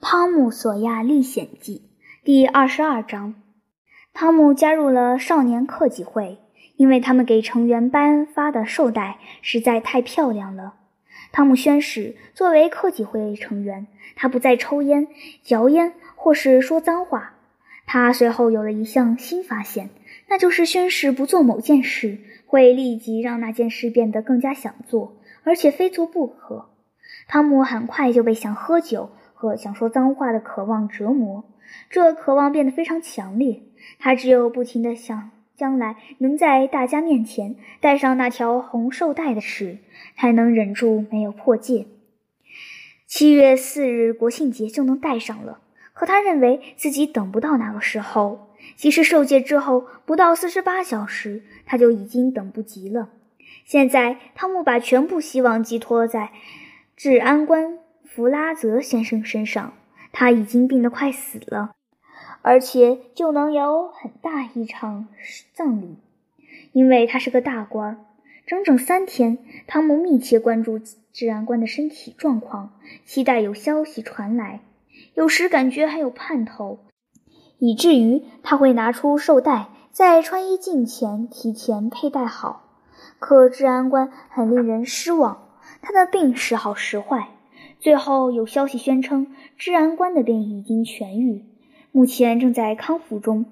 《汤姆·索亚历险记》第二十二章：汤姆加入了少年克己会，因为他们给成员颁发的绶带实在太漂亮了。汤姆宣誓，作为克己会成员，他不再抽烟、嚼烟或是说脏话。他随后有了一项新发现，那就是宣誓不做某件事，会立即让那件事变得更加想做，而且非做不可。汤姆很快就被想喝酒。和想说脏话的渴望折磨，这渴望变得非常强烈。他只有不停地想将来能在大家面前戴上那条红绶带的事，才能忍住没有破戒。七月四日国庆节就能戴上了，可他认为自己等不到那个时候。即使受戒之后不到四十八小时，他就已经等不及了。现在，汤姆把全部希望寄托在治安官。弗拉泽先生身上，他已经病得快死了，而且就能有很大一场葬礼，因为他是个大官。整整三天，汤姆密切关注治安官的身体状况，期待有消息传来，有时感觉还有盼头，以至于他会拿出绶带，在穿衣镜前提前佩戴好。可治安官很令人失望，他的病时好时坏。最后有消息宣称，治安官的病已经痊愈，目前正在康复中。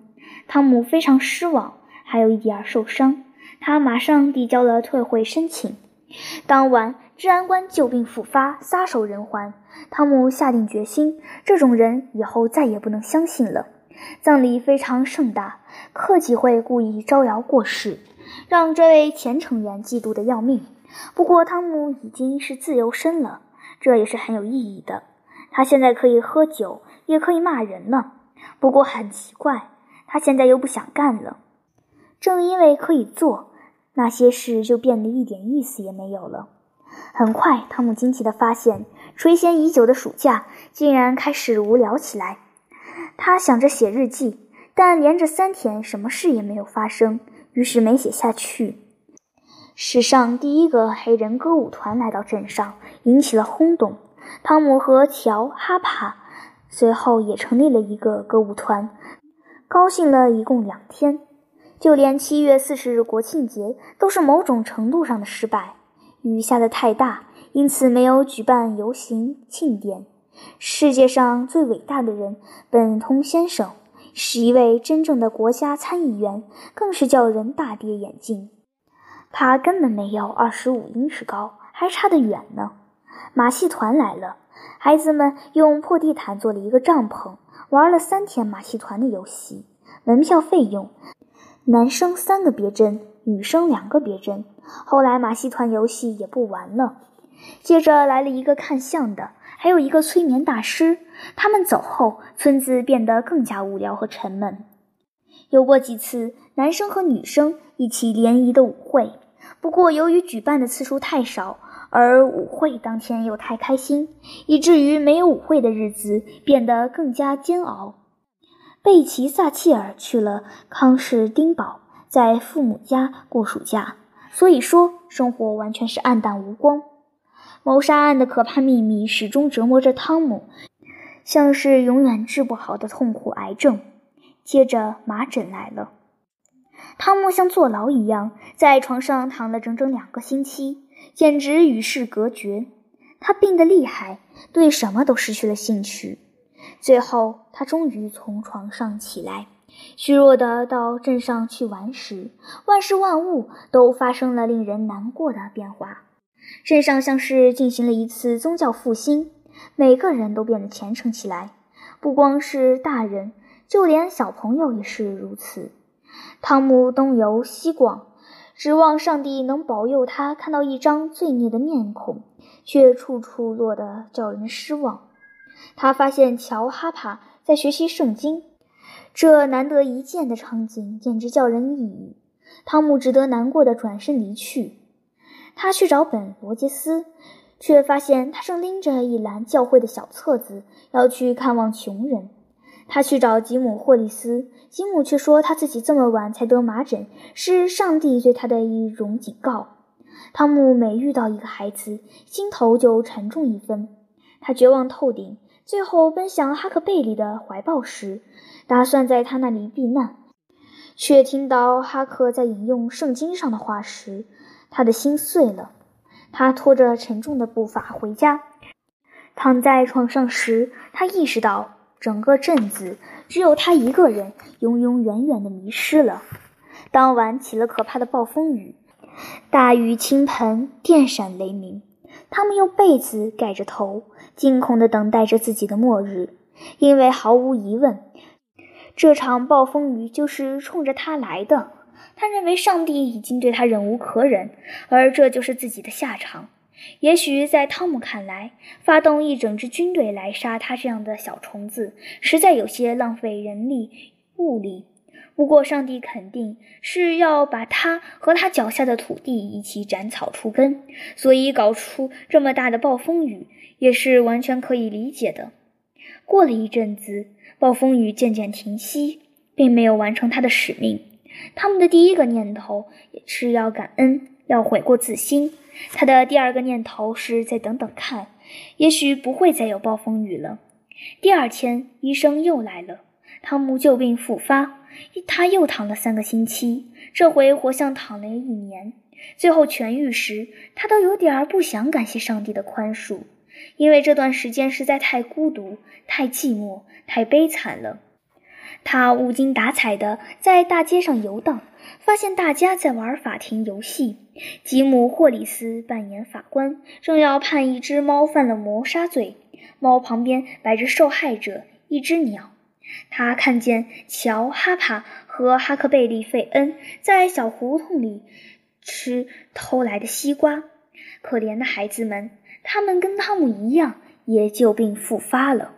汤姆非常失望，还有一点受伤。他马上递交了退会申请。当晚，治安官旧病复发，撒手人寰。汤姆下定决心，这种人以后再也不能相信了。葬礼非常盛大，克己会故意招摇过市，让这位前成员嫉妒的要命。不过，汤姆已经是自由身了。这也是很有意义的。他现在可以喝酒，也可以骂人了。不过很奇怪，他现在又不想干了。正因为可以做那些事，就变得一点意思也没有了。很快，汤姆惊奇地发现，垂涎已久的暑假竟然开始无聊起来。他想着写日记，但连着三天什么事也没有发生，于是没写下去。史上第一个黑人歌舞团来到镇上，引起了轰动。汤姆和乔·哈帕随后也成立了一个歌舞团，高兴了一共两天。就连七月四十日国庆节都是某种程度上的失败，雨下得太大，因此没有举办游行庆典。世界上最伟大的人本通先生是一位真正的国家参议员，更是叫人大跌眼镜。他根本没有二十五英尺高，还差得远呢。马戏团来了，孩子们用破地毯做了一个帐篷，玩了三天马戏团的游戏。门票费用：男生三个别针，女生两个别针。后来马戏团游戏也不玩了。接着来了一个看相的，还有一个催眠大师。他们走后，村子变得更加无聊和沉闷。有过几次男生和女生一起联谊的舞会，不过由于举办的次数太少，而舞会当天又太开心，以至于没有舞会的日子变得更加煎熬。贝奇·萨切尔去了康士丁堡，在父母家过暑假，所以说生活完全是暗淡无光。谋杀案的可怕秘密始终折磨着汤姆，像是永远治不好的痛苦癌症。接着麻疹来了，汤姆像坐牢一样在床上躺了整整两个星期，简直与世隔绝。他病得厉害，对什么都失去了兴趣。最后，他终于从床上起来，虚弱的到镇上去玩时，万事万物都发生了令人难过的变化。镇上像是进行了一次宗教复兴，每个人都变得虔诚起来，不光是大人。就连小朋友也是如此。汤姆东游西逛，指望上帝能保佑他看到一张罪孽的面孔，却处处落得叫人失望。他发现乔哈帕在学习圣经，这难得一见的场景简直叫人抑郁。汤姆只得难过的转身离去。他去找本罗杰斯，却发现他正拎着一篮教会的小册子，要去看望穷人。他去找吉姆·霍利斯，吉姆却说他自己这么晚才得麻疹，是上帝对他的一种警告。汤姆每遇到一个孩子，心头就沉重一分。他绝望透顶，最后奔向哈克贝利的怀抱时，打算在他那里避难，却听到哈克在引用圣经上的话时，他的心碎了。他拖着沉重的步伐回家，躺在床上时，他意识到整个镇子只有他一个人永永远远的迷失了。当晚起了可怕的暴风雨，大雨倾盆，电闪雷鸣。他们用被子盖着头，惊恐地等待着自己的末日，因为毫无疑问，这场暴风雨就是冲着他来的。他认为上帝已经对他忍无可忍，而这就是自己的下场。也许在汤姆看来，发动一整支军队来杀他这样的小虫子，实在有些浪费人力物力。不过，上帝肯定是要把他和他脚下的土地一起斩草除根，所以搞出这么大的暴风雨也是完全可以理解的。过了一阵子，暴风雨渐渐停息，并没有完成他的使命。他们的第一个念头也是要感恩，要悔过自新。他的第二个念头是再等等看，也许不会再有暴风雨了。第二天，医生又来了，汤姆旧病复发。他又躺了三个星期，这回活像躺了一年。最后痊愈时，他都有点儿不想感谢上帝的宽恕，因为这段时间实在太孤独、太寂寞、太悲惨了。他无精打采地在大街上游荡，发现大家在玩法庭游戏。吉姆·霍里斯扮演法官，正要判一只猫犯了谋杀罪。猫旁边摆着受害者，一只鸟。他看见乔、哈帕和哈克贝利·费恩在小胡同里吃偷来的西瓜。可怜的孩子们，他们跟汤姆一样，也旧病复发了。